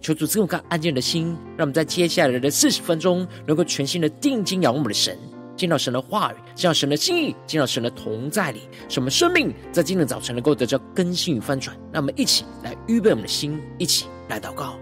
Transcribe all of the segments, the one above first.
求主赐我们安静的心，让我们在接下来的四十分钟，能够全心的定睛仰望我们的神，见到神的话语，见到神的心意，见到神的同在里，使我们生命在今天早晨能够得到更新与翻转。让我们一起来预备我们的心，一起来祷告。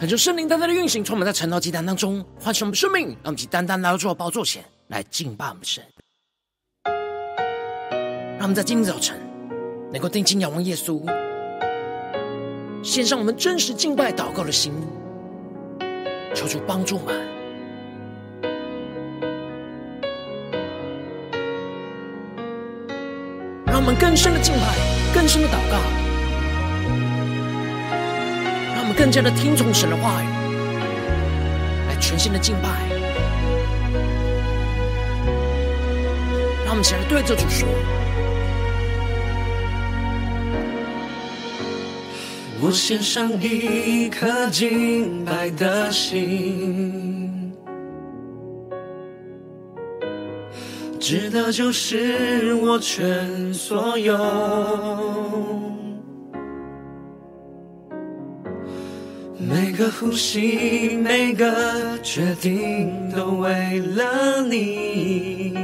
恳求圣灵单单的运行，充满在晨祷祭坛当中，唤醒我们生命，让我们去单单来到主的宝座前来敬拜我们神。让我们在今天早晨能够定睛仰望耶稣，献上我们真实敬拜祷告的心，求主帮助我们，让我们更深的敬拜，更深的祷告。更加的听从神的话语，来全新的敬拜。让我们起来对着主说：“我献上一颗敬拜的心，值得就是我全所有。”每个呼吸，每个决定，都为了你。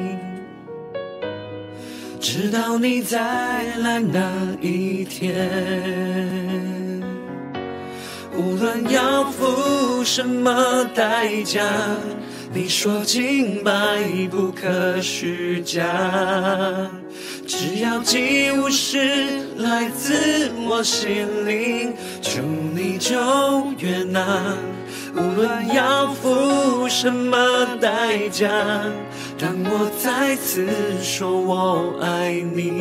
直到你再来那一天，无论要付什么代价，你说清白不可虚假。只要祭物是来自我心灵，求你就悦纳。无论要付什么代价，当我再次说我爱你，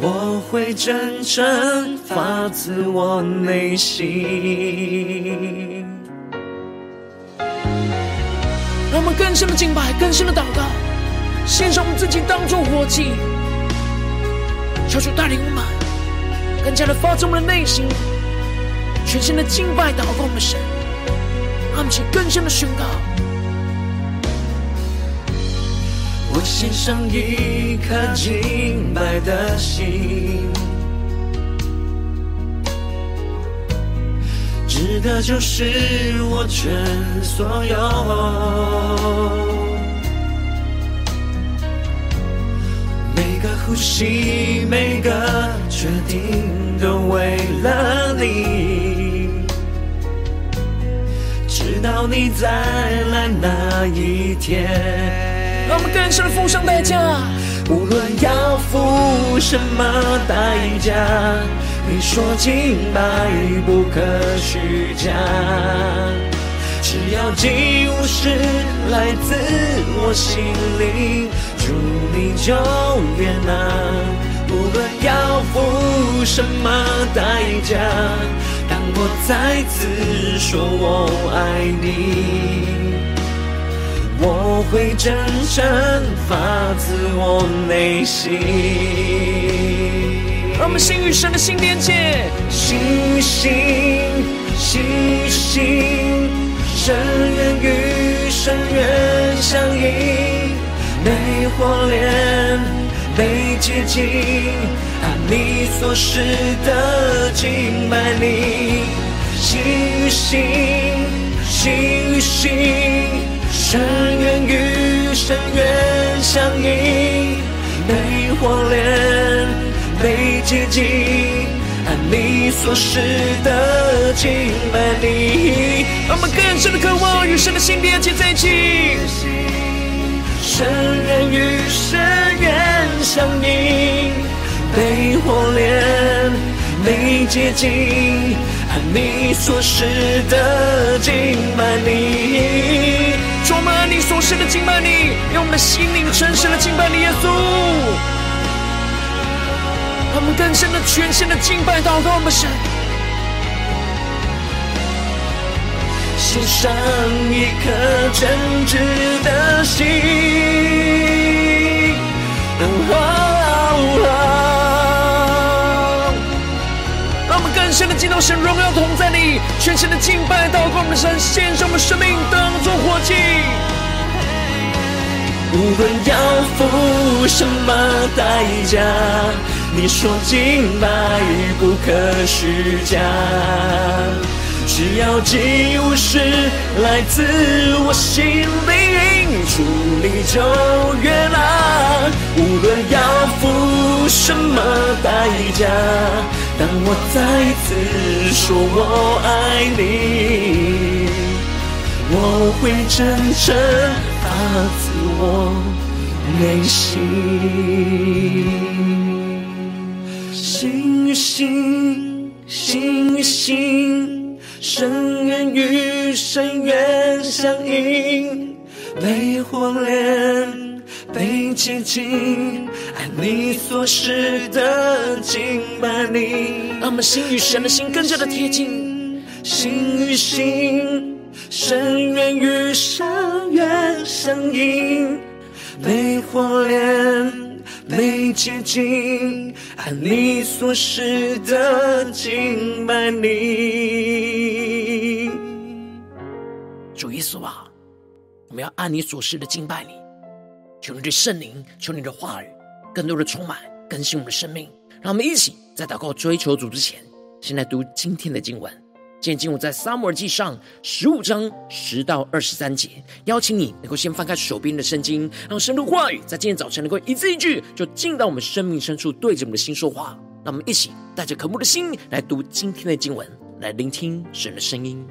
我会真诚发自我内心。们更深的敬拜，更深的祷告。献上我们自己当作活祭，求主带领我们更加的发自我们的内心，全新的敬拜祷告我们的神，让我们更深的宣告。我献上一颗敬拜的心，值得就是我全所有。每个呼吸，每个决定都为了你，直到你再来那一天。让我们更深付上代价，无论要付什么代价，你说敬拜不可虚假，只要祭物是来自我心灵。祝你就悦纳，无论要付什么代价，当我再次说我爱你，我会真诚发自我内心。让我们心与神的心连接，心与心，心与心，深渊与深渊相映，被火炼，被洁净。按你所示的敬拜你，心与心，心与心，深渊与深渊相映，被火炼，被洁净。按你所示的敬拜你，让我们更深的渴望与神的心连接在一起，深渊与深渊相映。被火炼，被洁净，按你所示的敬拜你，充满你所示的敬拜你，用我们的心灵诚实的敬拜你，耶稣。他们更深的、全新的敬拜祷告我们神，献上一颗真挚的心。哦哦哦更深的敬拜神，荣耀同在你，全新的敬拜祷告我们的神，献上我们生命当作活祭。无论要付什么代价，你说敬拜不可虚假，只要祭物是来自我心灵，主你就悦纳。无论要付什么代价。当我再次说我爱你，我会真诚发自我内心，心与心，心与心，深渊与深渊相映，被火炼。被接近，爱你所示的敬拜你，让我们心与神的心更加的贴近，心与心，深渊与深渊相映，被火炼，被接近，按你所示的敬拜你。主耶稣啊，我们要按你所示的敬拜你。求你的圣灵，求你的话语，更多的充满更新我们的生命。让我们一起在祷告追求主之前，先来读今天的经文。今天我在撒母耳记上十五章十到二十三节。邀请你能够先翻开手边的圣经，让神的话语在今天早晨能够一字一句，就进到我们生命深处，对着我们的心说话。让我们一起带着渴慕的心来读今天的经文，来聆听神的声音。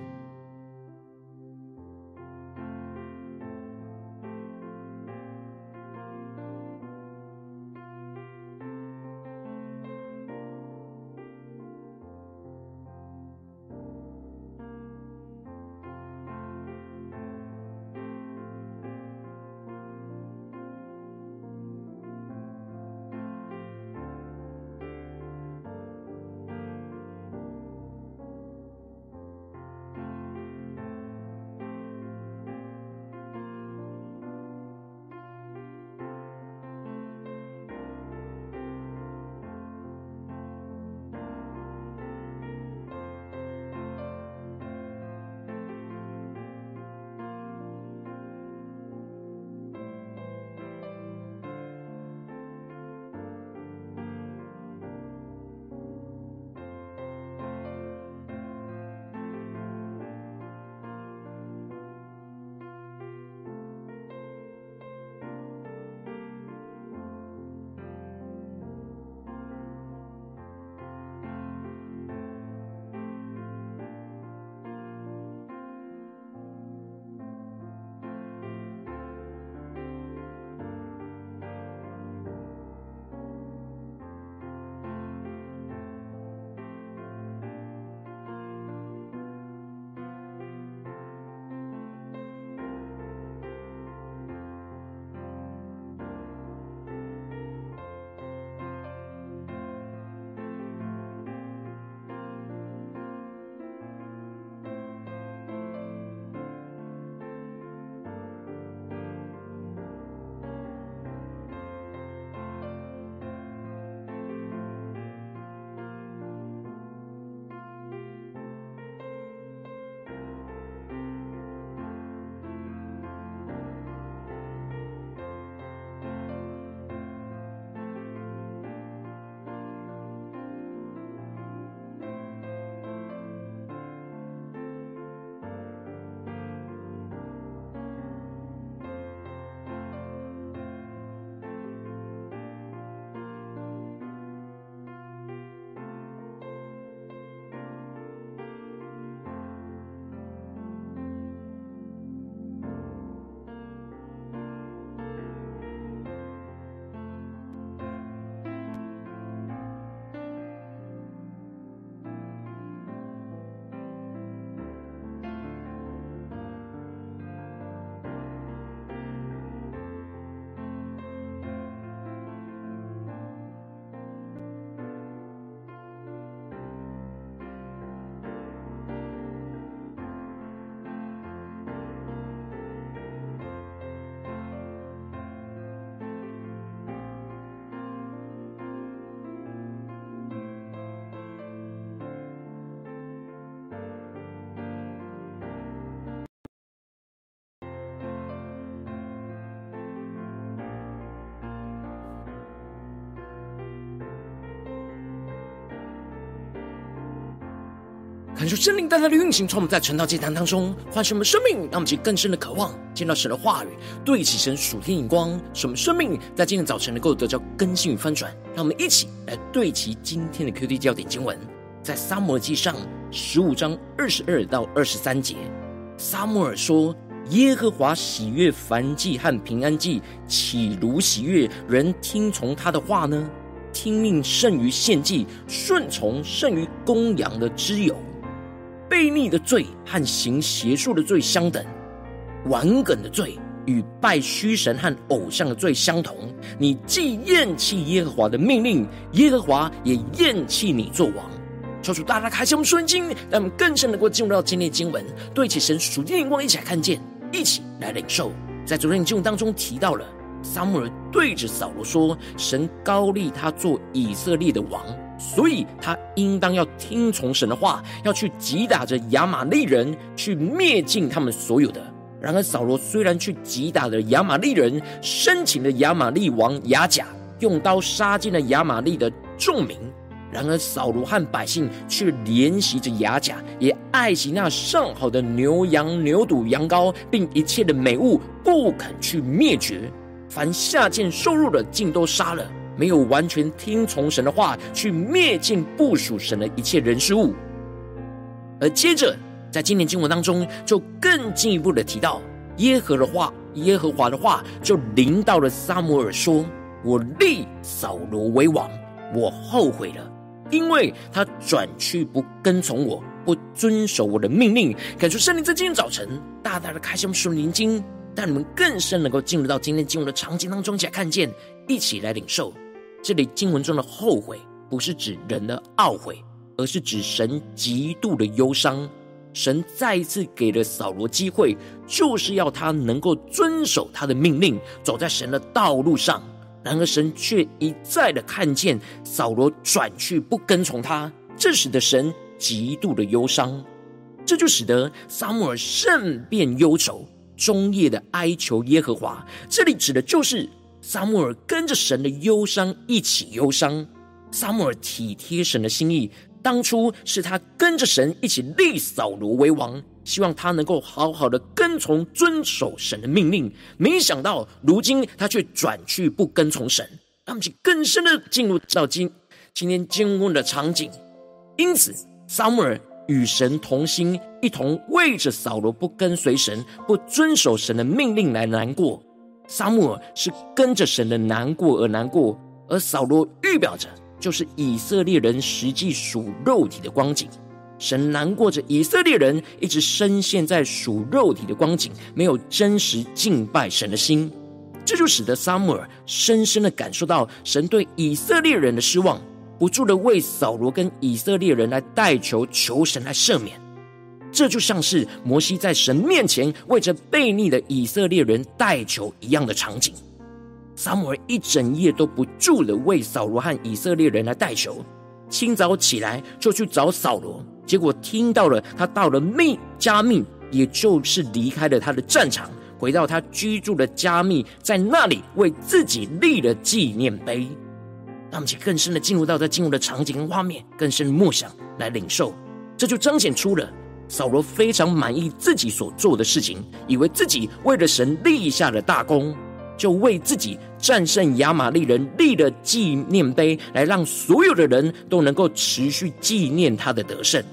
感受圣灵带来的运行，从我们在晨祷祭坛当中唤醒我们生命，让我们去更深的渴望见到神的话语，对齐神属天眼光，使我们生命在今天早晨能够得到更新与翻转。让我们一起来对齐今天的 QD 焦点经文，在撒摩记上十五章二十二到二十三节。撒摩尔说：“耶和华喜悦燔祭和平安祭，岂如喜悦人听从他的话呢？听命胜于献祭，顺从胜于公羊的脂油。”悖逆的罪和行邪术的罪相等，顽梗的罪与拜虚神和偶像的罪相同。你既厌弃耶和华的命令，耶和华也厌弃你作王。求主大大开启我们属灵经，让我们更深能够进入到今天的经文，对起神属天的眼光，一起来看见，一起来领受。在昨天的经文当中提到了，撒母耳对着扫罗说：“神高立他做以色列的王。”所以他应当要听从神的话，要去击打着亚玛利人，去灭尽他们所有的。然而扫罗虽然去击打了亚玛利人，生擒了亚玛利王亚甲，用刀杀尽了亚玛利的众民。然而扫罗和百姓却怜惜着亚甲，也爱惜那上好的牛羊、牛犊、羊羔，并一切的美物，不肯去灭绝。凡下贱受辱的，尽都杀了。没有完全听从神的话，去灭尽部属神的一切人事物。而接着，在今年经文当中，就更进一步的提到耶和的话，耶和华的话就临到了撒母耳说：“我立扫罗为王，我后悔了，因为他转去不跟从我，不遵守我的命令。”感谢圣灵在今天早晨大大的开箱属灵经，让你们更深能够进入到今天经文的场景当中，一起来看见，一起来领受。这里经文中的后悔，不是指人的懊悔，而是指神极度的忧伤。神再一次给了扫罗机会，就是要他能够遵守他的命令，走在神的道路上。然而神却一再的看见扫罗转去不跟从他，这使得神极度的忧伤。这就使得撒母耳甚变忧愁，终夜的哀求耶和华。这里指的就是。撒母耳跟着神的忧伤一起忧伤。撒母耳体贴神的心意，当初是他跟着神一起立扫罗为王，希望他能够好好的跟从遵守神的命令。没想到如今他却转去不跟从神，让我们就更深的进入到今今天经文的场景。因此，撒母耳与神同心，一同为着扫罗不跟随神、不遵守神的命令来难过。撒母耳是跟着神的难过而难过，而扫罗预表着就是以色列人实际属肉体的光景。神难过着以色列人一直深陷在属肉体的光景，没有真实敬拜神的心，这就使得撒母耳深深的感受到神对以色列人的失望，不住的为扫罗跟以色列人来代求，求神来赦免。这就像是摩西在神面前为着悖逆的以色列人代求一样的场景。撒母耳一整夜都不住的为扫罗和以色列人来代求，清早起来就去找扫罗，结果听到了他到了密迦密，也就是离开了他的战场，回到他居住的迦密，在那里为自己立了纪念碑。让我们更深的进入到这进入的场景跟画面，更深的默想来领受，这就彰显出了。扫罗非常满意自己所做的事情，以为自己为了神立下了大功，就为自己战胜亚玛力人立了纪念碑，来让所有的人都能够持续纪念他的得胜。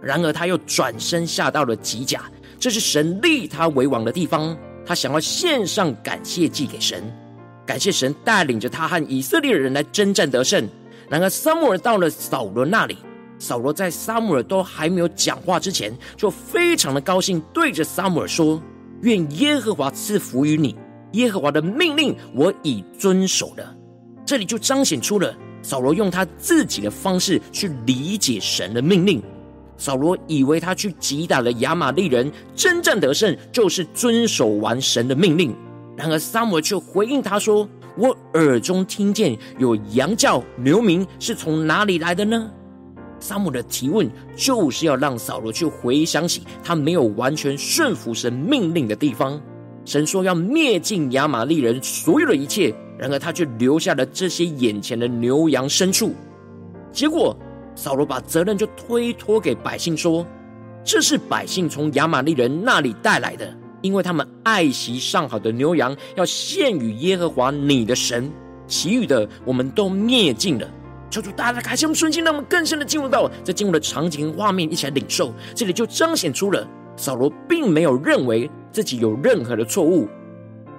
然而，他又转身下到了吉甲，这是神立他为王的地方，他想要献上感谢祭给神，感谢神带领着他和以色列人来征战得胜。然而，撒母耳到了扫罗那里。扫罗在撒母耳都还没有讲话之前，就非常的高兴，对着撒母耳说：“愿耶和华赐福于你，耶和华的命令我已遵守了。”这里就彰显出了扫罗用他自己的方式去理解神的命令。扫罗以为他去击打了亚玛力人，征战得胜，就是遵守完神的命令。然而撒母耳却回应他说：“我耳中听见有羊叫、牛鸣，是从哪里来的呢？”撒母耳的提问就是要让扫罗去回想起他没有完全顺服神命令的地方。神说要灭尽亚玛利人所有的一切，然而他却留下了这些眼前的牛羊牲畜。结果扫罗把责任就推脱给百姓说：“这是百姓从亚玛利人那里带来的，因为他们爱惜上好的牛羊，要献与耶和华你的神。其余的，我们都灭尽了。”求主大大开心我们顺心，让我们更深的进入到这进入的场景画面，一起来领受。这里就彰显出了扫罗并没有认为自己有任何的错误，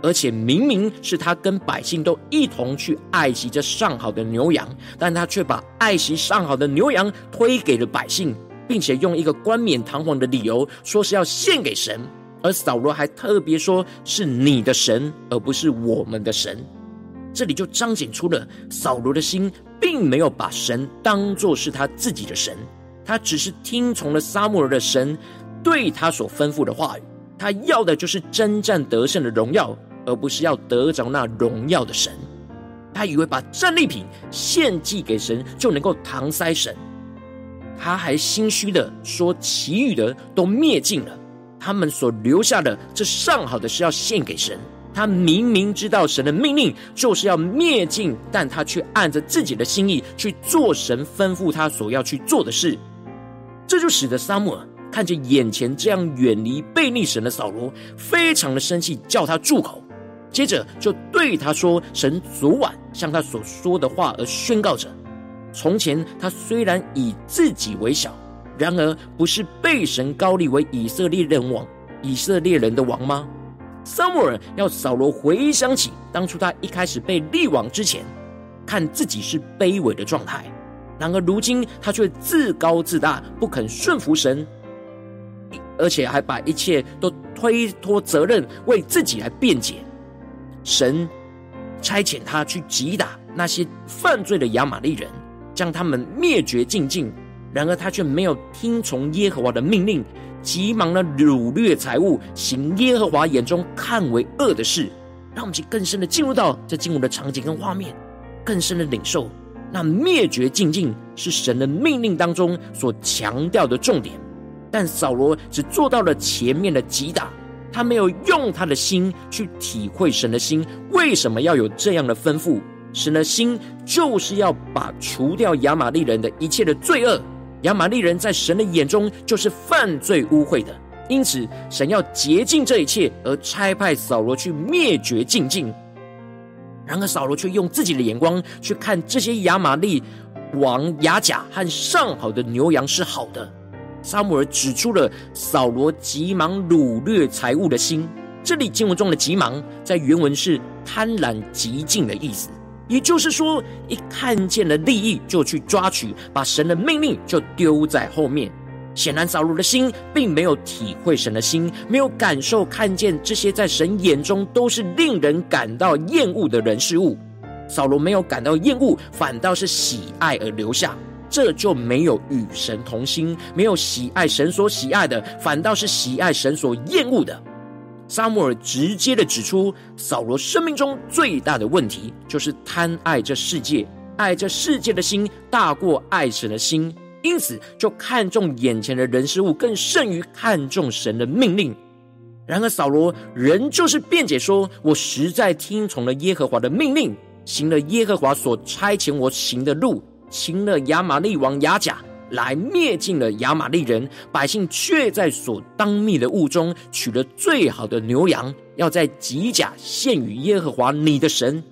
而且明明是他跟百姓都一同去爱惜这上好的牛羊，但他却把爱惜上好的牛羊推给了百姓，并且用一个冠冕堂皇的理由说是要献给神。而扫罗还特别说是你的神，而不是我们的神。这里就彰显出了扫罗的心，并没有把神当作是他自己的神，他只是听从了撒母耳的神对他所吩咐的话语。他要的就是征战得胜的荣耀，而不是要得着那荣耀的神。他以为把战利品献祭给神就能够搪塞神，他还心虚的说，其余的都灭尽了，他们所留下的这上好的是要献给神。他明明知道神的命令就是要灭尽，但他却按着自己的心意去做神吩咐他所要去做的事，这就使得撒母耳看着眼前这样远离悖逆神的扫罗，非常的生气，叫他住口。接着就对他说：“神昨晚向他所说的话而宣告着：从前他虽然以自己为小，然而不是被神膏立为以色列人王，以色列人的王吗？”撒母耳要扫罗回想起当初他一开始被立王之前，看自己是卑微的状态；然而如今他却自高自大，不肯顺服神，而且还把一切都推脱责任，为自己来辩解。神差遣他去击打那些犯罪的亚玛力人，将他们灭绝净尽；然而他却没有听从耶和华的命令。急忙的掳掠财物，行耶和华眼中看为恶的事，让我们去更深的进入到这进入的场景跟画面，更深的领受那灭绝净尽是神的命令当中所强调的重点。但扫罗只做到了前面的击打，他没有用他的心去体会神的心为什么要有这样的吩咐。神的心就是要把除掉亚玛力人的一切的罪恶。亚玛力人在神的眼中就是犯罪污秽的，因此神要洁净这一切，而差派扫罗去灭绝净尽。然而扫罗却用自己的眼光去看这些亚玛力王亚甲和上好的牛羊是好的。撒母耳指出了扫罗急忙掳掠财物的心，这里经文中的急忙在原文是贪婪急进的意思。也就是说，一看见了利益就去抓取，把神的命令就丢在后面。显然，扫罗的心并没有体会神的心，没有感受看见这些在神眼中都是令人感到厌恶的人事物。扫罗没有感到厌恶，反倒是喜爱而留下，这就没有与神同心，没有喜爱神所喜爱的，反倒是喜爱神所厌恶的。撒母耳直接的指出，扫罗生命中最大的问题就是贪爱这世界，爱这世界的心大过爱神的心，因此就看重眼前的人事物，更胜于看重神的命令。然而扫罗仍旧是辩解说：“我实在听从了耶和华的命令，行了耶和华所差遣我行的路，行了亚玛利王亚甲。”来灭尽了亚玛利人，百姓却在所当灭的物中取了最好的牛羊，要在吉甲献与耶和华你的神。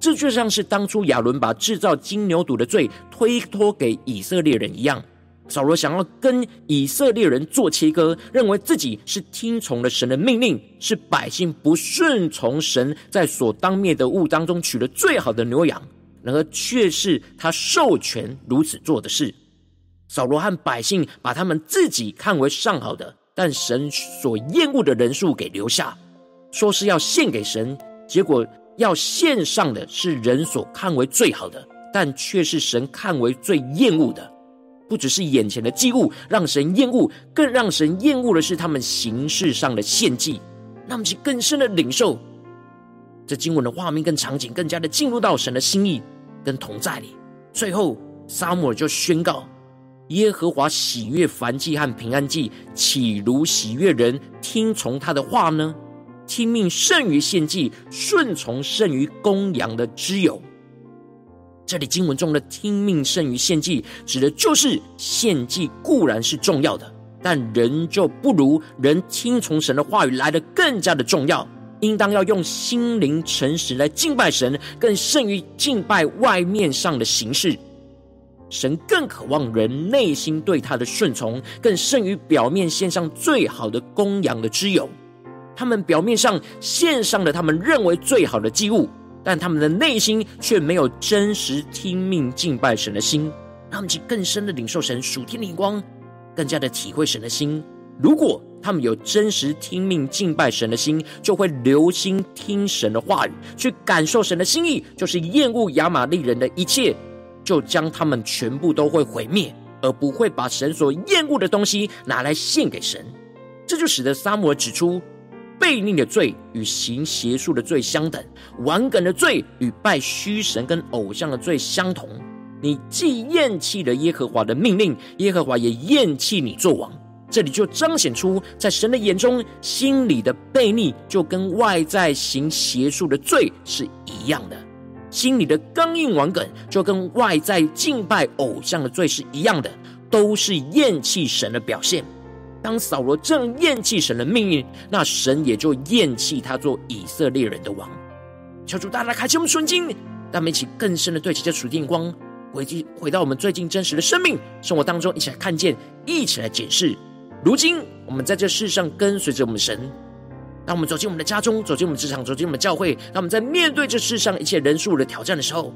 这就像是当初亚伦把制造金牛犊的罪推脱给以色列人一样。扫罗想要跟以色列人做切割，认为自己是听从了神的命令，是百姓不顺从神，在所当灭的物当中取了最好的牛羊，然而却是他授权如此做的事。扫罗和百姓把他们自己看为上好的，但神所厌恶的人数给留下，说是要献给神，结果要献上的是人所看为最好的，但却是神看为最厌恶的。不只是眼前的祭物让神厌恶，更让神厌恶的是他们形式上的献祭。那么，其更深的领受，这经文的画面跟场景，更加的进入到神的心意跟同在里。最后，撒母耳就宣告。耶和华喜悦燔祭和平安祭，岂如喜悦人听从他的话呢？听命胜于献祭，顺从胜于公羊的脂油。这里经文中的听命胜于献祭，指的就是献祭固然是重要的，但仍旧不如人听从神的话语来的更加的重要。应当要用心灵诚实来敬拜神，更胜于敬拜外面上的形式。神更渴望人内心对他的顺从，更胜于表面献上最好的公羊的脂油。他们表面上献上了他们认为最好的祭物。但他们的内心却没有真实听命敬拜神的心，他们去更深的领受神属天的光，更加的体会神的心。如果他们有真实听命敬拜神的心，就会留心听神的话语，去感受神的心意，就是厌恶亚玛力人的一切，就将他们全部都会毁灭，而不会把神所厌恶的东西拿来献给神。这就使得撒母耳指出。悖逆的罪与行邪术的罪相等，顽梗的罪与拜虚神跟偶像的罪相同。你既厌弃了耶和华的命令，耶和华也厌弃你作王。这里就彰显出，在神的眼中，心里的悖逆就跟外在行邪术的罪是一样的；心里的刚硬顽梗就跟外在敬拜偶像的罪是一样的，都是厌弃神的表现。当扫罗正厌弃神的命运，那神也就厌弃他做以色列人的王。求主大大开启我们属灵，让我们一起更深的对齐这属天光，回去回到我们最近真实的生命生活当中，一起来看见，一起来检视。如今我们在这世上跟随着我们神，当我们走进我们的家中，走进我们职场，走进我们教会，当我们在面对这世上一切人数的挑战的时候，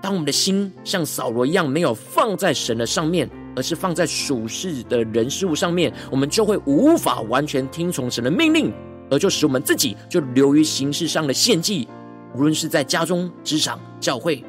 当我们的心像扫罗一样，没有放在神的上面。而是放在属世的人事物上面，我们就会无法完全听从神的命令，而就使我们自己就流于形式上的献祭。无论是在家中、职场、教会，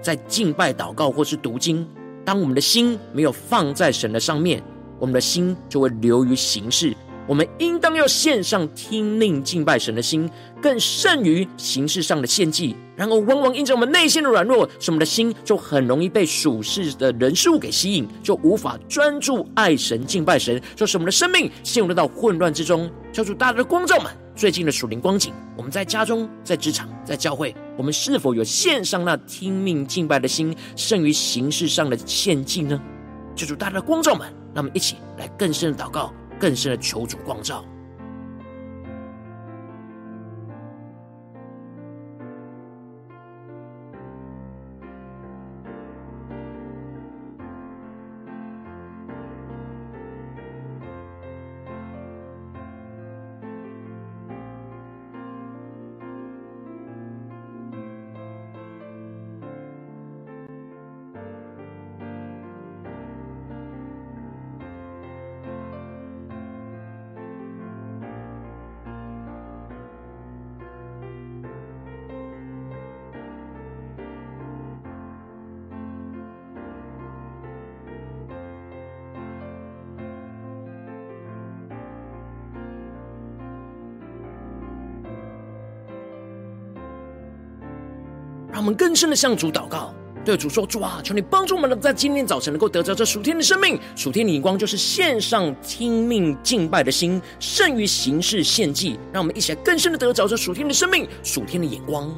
在敬拜、祷告或是读经，当我们的心没有放在神的上面，我们的心就会流于形式。我们应当要献上听命敬拜神的心，更胜于形式上的献祭。然而，往往因着我们内心的软弱，使我们的心就很容易被属世的人事物给吸引，就无法专注爱神、敬拜神，就使我们的生命陷入到混乱之中。求主大大的光照们，最近的属灵光景，我们在家中、在职场、在教会，我们是否有献上那听命敬拜的心，胜于形式上的献祭呢？求主大家的光照们，让我们一起来更深的祷告。更深的求主光照。我们更深的向主祷告，对主说：“主啊，求你帮助我们，在今天早晨能够得着这属天的生命，属天的眼光，就是献上听命敬拜的心，胜于形式献祭。让我们一起来更深的得着这属天的生命，属天的眼光。”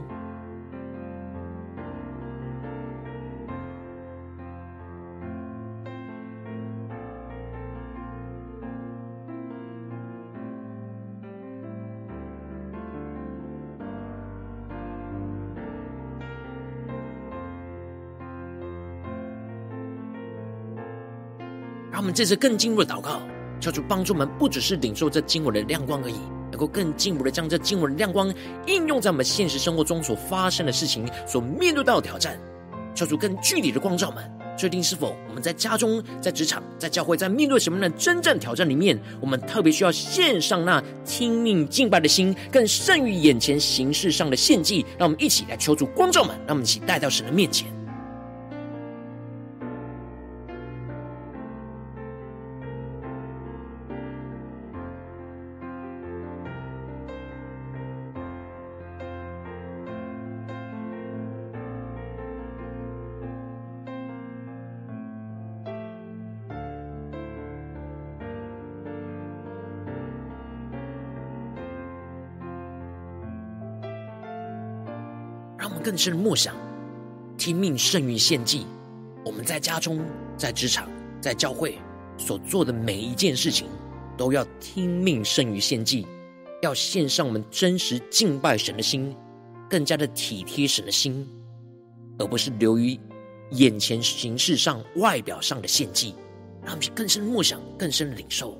这次更进一步的祷告，求主帮助我们，不只是领受这经文的亮光而已，能够更进一步的将这经文的亮光应用在我们现实生活中所发生的事情、所面对到的挑战。求主更具体的光照我们，确定是否我们在家中、在职场、在教会，在面对什么样的真正挑战里面，我们特别需要献上那听命敬拜的心，更胜于眼前形式上的献祭。让我们一起来求主光照我们，让我们一起带到神的面前。让我们更深的默想，听命胜于献祭。我们在家中、在职场、在教会所做的每一件事情，都要听命胜于献祭，要献上我们真实敬拜神的心，更加的体贴神的心，而不是流于眼前形式上、外表上的献祭。让我们去更深的默想，更深的领受。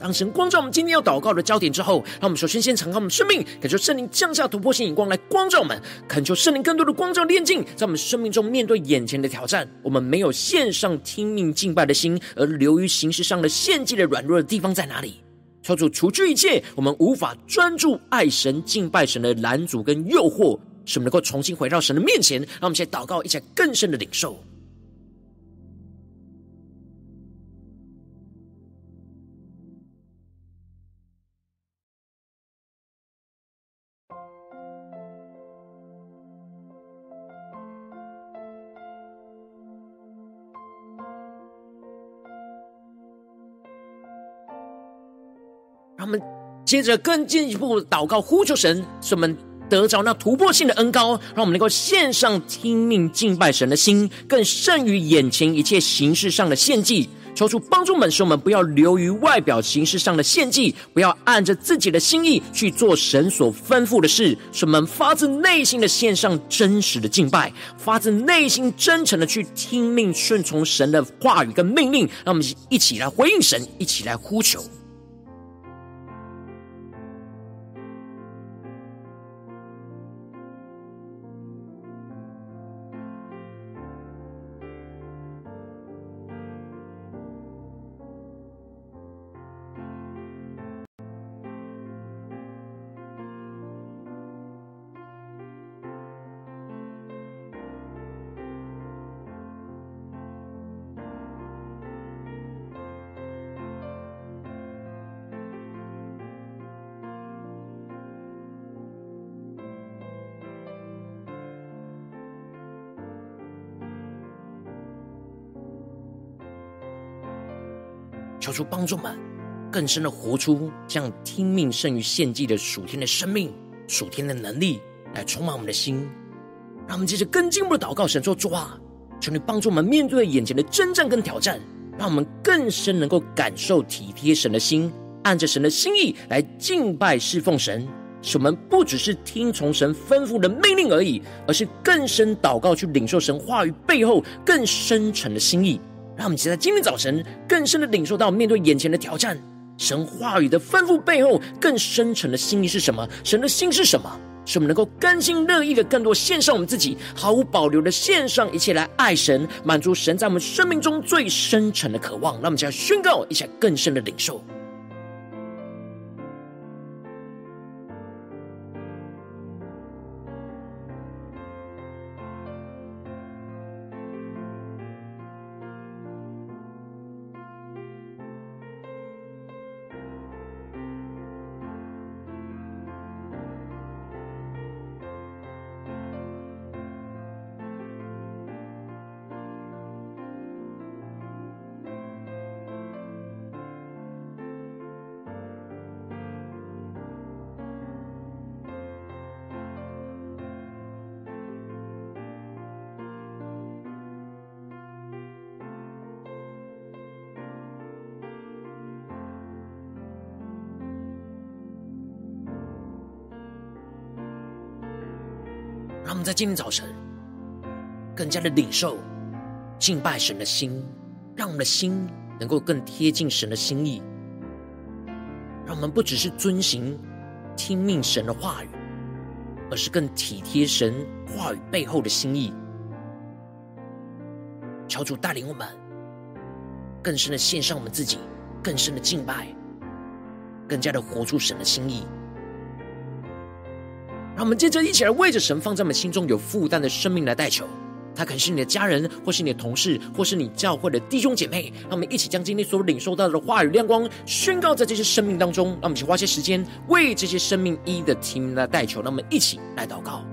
当神光照我们今天要祷告的焦点之后，让我们首先先敞开我们生命，感受圣灵降下突破性眼光来光照我们，恳求圣灵更多的光照炼净，在我们生命中面对眼前的挑战，我们没有献上听命敬拜的心，而流于形式上的献祭的软弱的地方在哪里？求主除去一切我们无法专注爱神、敬拜神的拦阻跟诱惑，使我们能够重新回到神的面前。让我们先祷告，一起更深的领受。接着更进一步祷告，呼求神，使我们得着那突破性的恩膏，让我们能够献上听命敬拜神的心，更胜于眼前一切形式上的献祭。求主帮助们，使我们不要流于外表形式上的献祭，不要按着自己的心意去做神所吩咐的事，使我们发自内心的献上真实的敬拜，发自内心真诚的去听命顺从神的话语跟命令。让我们一起来回应神，一起来呼求。帮助我们，更深的活出这样听命胜于献祭的属天的生命、属天的能力，来充满我们的心。让我们接着更进一步的祷告，神说：主啊，求你帮助我们面对眼前的征战跟挑战，让我们更深能够感受体贴神的心，按着神的心意来敬拜侍奉神。使我们不只是听从神吩咐的命令而已，而是更深祷告去领受神话语背后更深沉的心意。让我们在今天早晨更深的领受到，面对眼前的挑战，神话语的吩咐背后更深沉的心意是什么？神的心是什么？使我们能够甘心乐意的更多献上我们自己，毫无保留的献上一切来爱神，满足神在我们生命中最深沉的渴望。让我们就要宣告一下更深的领受。在今天早晨更加的领受敬拜神的心，让我们的心能够更贴近神的心意。让我们不只是遵行听命神的话语，而是更体贴神话语背后的心意。求主带领我们更深的献上我们自己，更深的敬拜，更加的活出神的心意。让我们接着一起来为着神放在我们心中有负担的生命来代求，他可能是你的家人，或是你的同事，或是你教会的弟兄姐妹。让我们一起将今天所领受到的话语亮光宣告在这些生命当中。让我们一起花些时间为这些生命一一的提名来代求。让我们一起来祷告。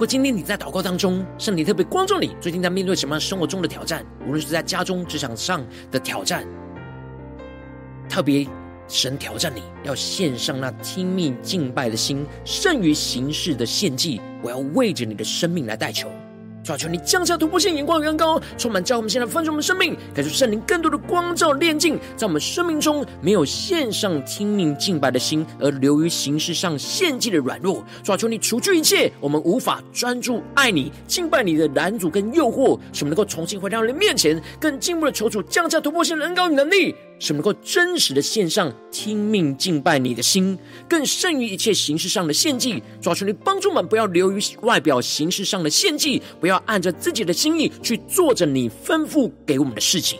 如果今天你在祷告当中，圣灵特别光照你，最近在面对什么样生活中的挑战，无论是在家中、职场上的挑战，特别神挑战你要献上那听命敬拜的心，胜于形式的献祭。我要为着你的生命来代求。主啊，求你降下突破性眼光与恩膏，充满，叫我们现在丰盛我们生命，感受圣灵更多的光照炼净，在我们生命中没有献上听命敬拜的心，而流于形式上献祭的软弱。主啊，求你除去一切我们无法专注爱你、敬拜你的拦阻跟诱惑，使我们能够重新回到你的面前，更进一步的求主降下突破性的恩膏与能力。是能够真实的献上听命敬拜你的心，更胜于一切形式上的献祭。抓住，你帮助我们，不要流于外表形式上的献祭，不要按着自己的心意去做着你吩咐给我们的事情。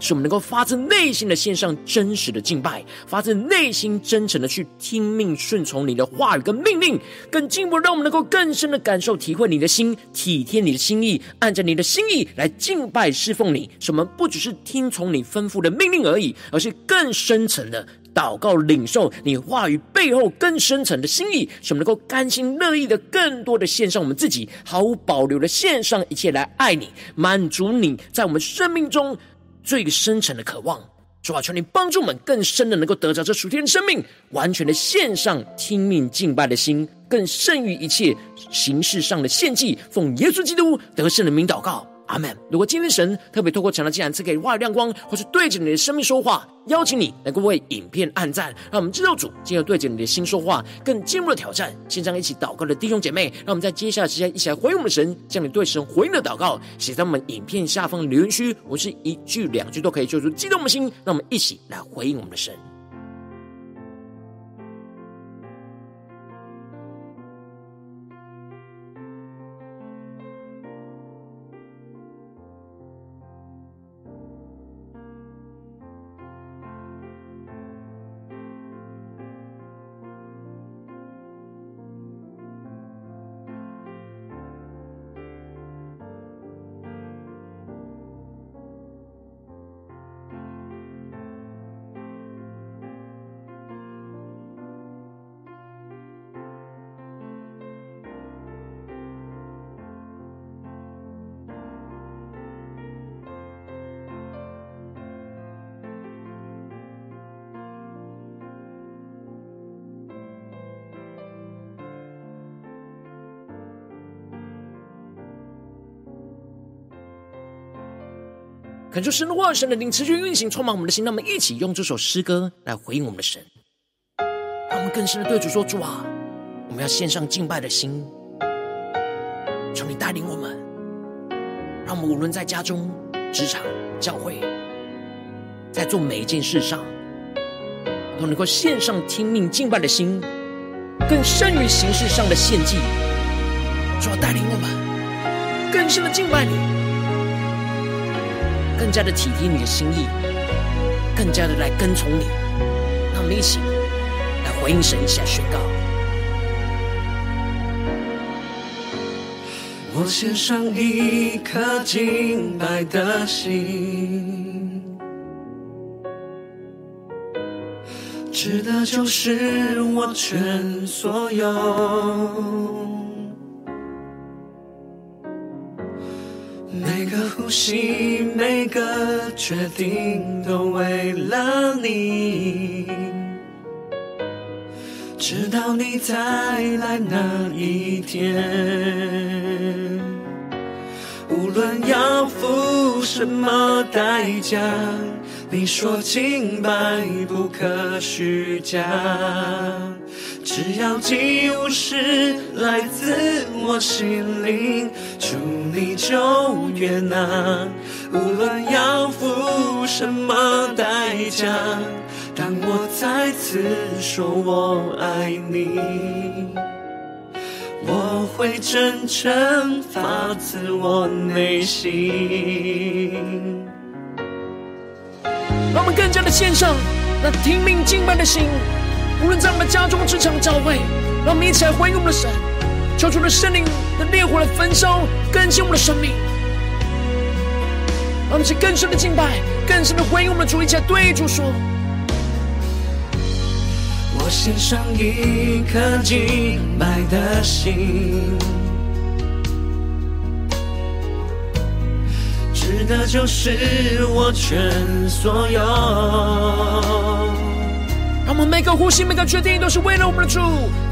使我们能够发自内心的献上真实的敬拜，发自内心真诚的去听命顺从你的话语跟命令，更进一步让我们能够更深的感受体会你的心，体贴你的心意，按着你的心意来敬拜侍奉你。使我们不只是听从你吩咐的命令而已，而是更深层的祷告领受你话语背后更深层的心意，使我们能够甘心乐意的更多的献上我们自己，毫无保留的献上一切来爱你，满足你在我们生命中。最深沉的渴望，主啊，求你帮助我们更深的能够得着这属天的生命，完全的献上听命敬拜的心，更胜于一切形式上的献祭。奉耶稣基督得胜的名祷告。阿门。如果今天神特别透过《讲道》既然赐给话语亮光，或是对着你的生命说话，邀请你能够为影片按赞，让我们知道主今日对着你的心说话，更进入了挑战。线上一起祷告的弟兄姐妹，让我们在接下来时间一起来回应我们的神，将你对神回应的祷告写在我们影片下方的留言区。我是一句两句都可以救出激动的心，让我们一起来回应我们的神。恳求神的话语、神的灵持续运行，充满我们的心。让我们一起用这首诗歌来回应我们的神，让我们更深的对主说：“主啊，我们要献上敬拜的心，求你带领我们，让我们无论在家中、职场、教会，在做每一件事上，都能够献上听命敬拜的心，更胜于形式上的献祭。主啊，带领我们更深的敬拜你。”更加的体贴你的心意，更加的来跟从你，让我们一起来回应神，一起来宣告。我献上一颗敬拜的心，值得就是我全所有。每个呼吸，每个决定，都为了你。直到你再来那一天，无论要付什么代价，你说清白不可虚假。只要祭物是来自我心灵，祝你就悦纳。无论要付什么代价，当我再次说我爱你，我会真诚发自我内心。让我们更加的献上那听命敬拜的心。无论在我们家中、职场、教会，让我们一起来回应我们的神，求主的圣灵的烈火来焚烧更新我们的生命，让我们去更深的敬拜、更深的回应我们的主，一起来对主说：“我献上一颗敬拜的心，值得就是我全所有。”每个呼吸、每个决定都是为了我们的主。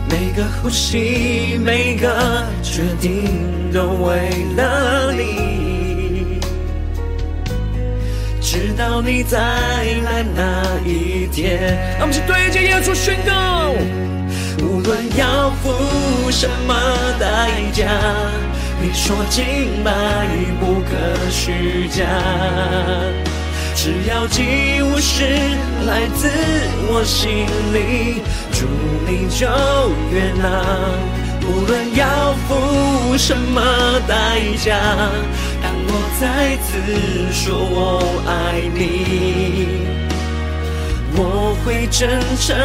每个呼吸、每个决定都为了你。直到你再来那一天。我们去对着耶稣宣告。无论要付什么代价，你说敬拜不可虚假。只要祭物是来自我心里，主你就悦纳。无论要付什么代价，当我再次说我爱你。我会真诚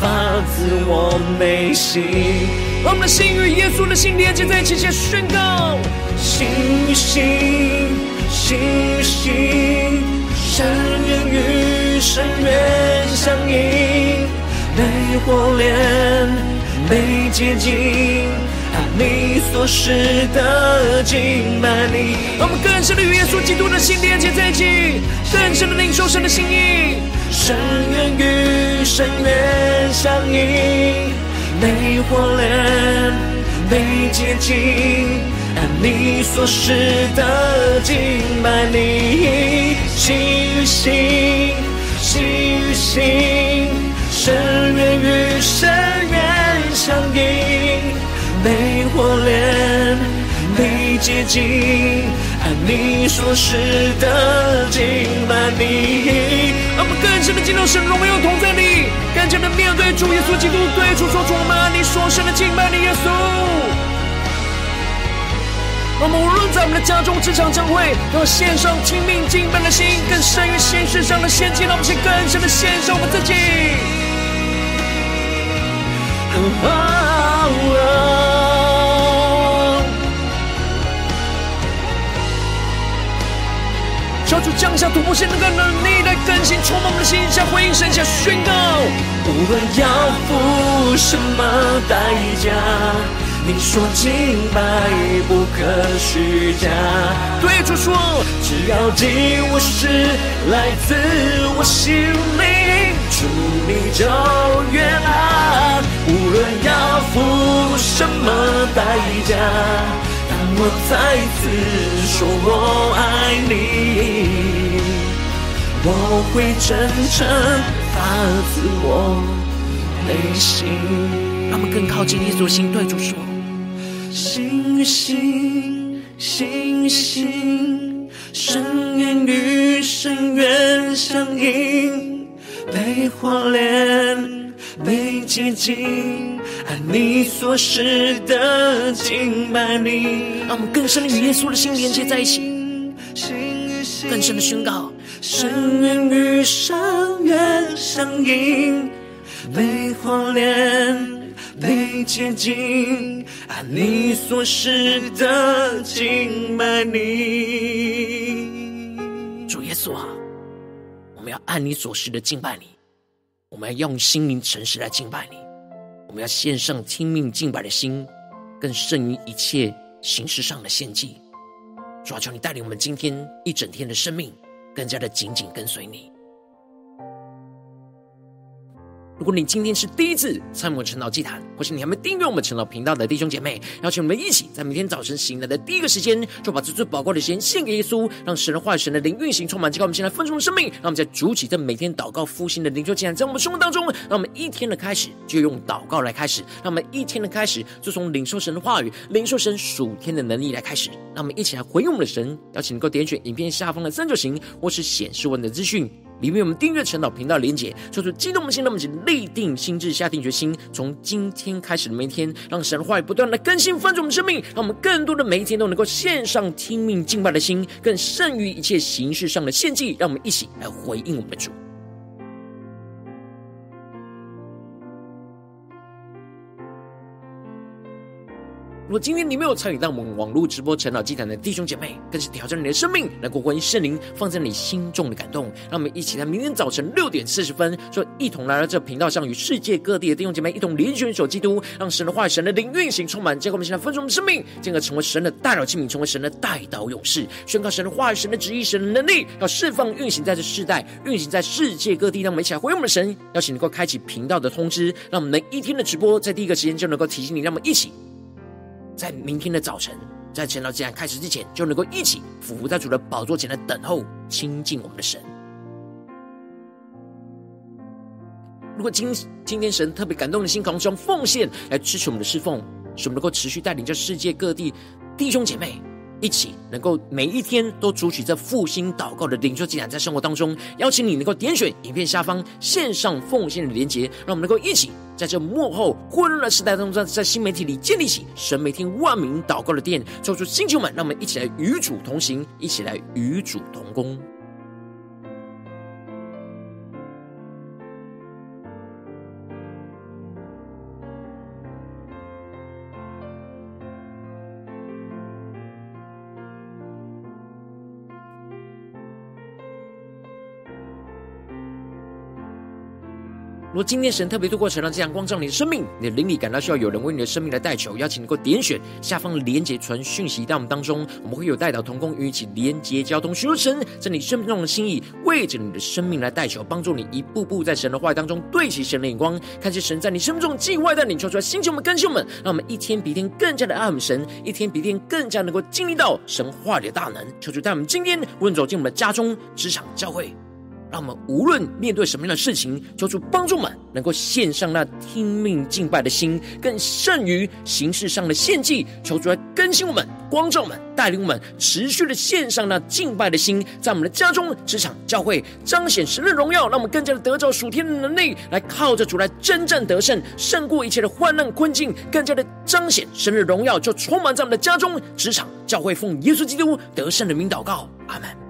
发自我内心，我们的心与耶稣的心连接在一起，先宣告：心与心，心与心，深渊与深渊相映，被火炼，被洁净。你所示的敬拜你，让我们更深的与耶稣基督的心连接在一起，更深的领受神的心意。深渊与深渊相映，被火炼，被洁净。按你所示的敬拜你，心与心，心与心，深渊与深渊相映。被火炼，被洁净，按你所示的敬拜你。我们更深的进入神荣耀同在你，更加的面对主耶稣基督，对主说：主啊，你所生的敬拜你耶稣。让我们无论在我们的家中、职场、教会，都要献上听命敬拜的心，更胜于形式上的献祭。让我们先更深的献上我们自己。哦哦求主降下突破性的能力来更新充满我们的心，向回应神下宣告。无论要付什么代价，你说清白不可虚假。对主说，只要祭物是来自我心灵，主你就悦纳。无论要付什么代价。当我再次说我爱你，我会真诚发自我内心。让我们更靠近耶稣心，对主说：心与心，心与心，深渊与深渊相映，被火炼，被洁净。按你所示的敬拜你，让我们更深的与耶稣的心连接在一起，更深的宣告：深渊与深渊相映，被火炼，被洁净。按你所示的敬拜你，主耶稣啊，我们要按你所示的敬拜你，我们要用心灵诚实来敬拜你。我们要献上听命敬拜的心，更胜于一切形式上的献祭。主啊，求你带领我们今天一整天的生命，更加的紧紧跟随你。如果你今天是第一次参与我们晨祷祭坛，或是你还没订阅我们晨祷频道的弟兄姐妹，邀请我们一起在每天早晨醒来的第一个时间，就把这最宝贵的时间献给耶稣，让神的话语、神的灵运行充满，这个我们现在丰盛的生命。让我们在主起这每天祷告复兴的灵修祭坛，在我们生活当中，让我们一天的开始就用祷告来开始，让我们一天的开始就从领受神的话语、领受神属天的能力来开始。让我们一起来回应我们的神，邀请能够点选影片下方的三角形，或是显示文的资讯。里面我们订阅陈祷频道连结，说出激动的心，那么请立定心智，下定决心，从今天开始的每一天，让神的话语不断的更新翻转我们生命，让我们更多的每一天都能够献上听命敬拜的心，更胜于一切形式上的献祭。让我们一起来回应我们的主。如果今天你没有参与到我们网络直播陈老祭坛的弟兄姐妹，更是挑战你的生命，能够回应圣灵放在你心中的感动。让我们一起在明天早晨六点四十分，说一同来到这频道上，与世界各地的弟兄姐妹一同联结、守基督，让神的话语、神的灵运行充满。结果我们现在分出我们生命，进而成为神的大脑器皿，成为神的代祷勇士，宣告神的话语、神的旨意、神的能力，要释放运行在这世代，运行在世界各地。让我们一起来回应我们的神，邀请能够开启频道的通知，让我们能一天的直播在第一个时间就能够提醒你，让我们一起。在明天的早晨，在晨祷祭坛开始之前，就能够一起俯伏在主的宝座前来等候亲近我们的神。如果今今天神特别感动的心，可能用奉献来支持我们的侍奉，使我们能够持续带领着世界各地弟兄姐妹。一起能够每一天都主取这复兴祷告的领袖祭坛，在生活当中邀请你能够点选影片下方线上奉献的连结，让我们能够一起在这幕后混乱的时代当中，在新媒体里建立起神每天万名祷告的殿，抽出星球们，让我们一起来与主同行，一起来与主同工。如果今天神特别透过神让这样光照你的生命，你的灵里感到需要有人为你的生命来代求，邀请能够点选下方连结传讯息到我们当中，我们会有代祷同工与一起连结交通，寻求神在你生命中的心意，为着你的生命来代求，帮助你一步步在神的话语当中对齐神的眼光，看见神在你生命中的计划带领，求出来，星球们、更新们，让我们一天比一天更加的爱我们神，一天比一天更加能够经历到神话里的大能，求主带我们今天无论走进我们的家中、职场、教会。让我们无论面对什么样的事情，求主帮助们，能够献上那听命敬拜的心，更胜于形式上的献祭。求主来更新我们，光照我们，带领我们持续的献上那敬拜的心，在我们的家中、职场、教会彰显神的荣耀。让我们更加的得着属天的能力，来靠着主来真正得胜，胜过一切的患难困境，更加的彰显神的荣耀，就充满在我们的家中、职场、教会，奉耶稣基督得胜的名祷告，阿门。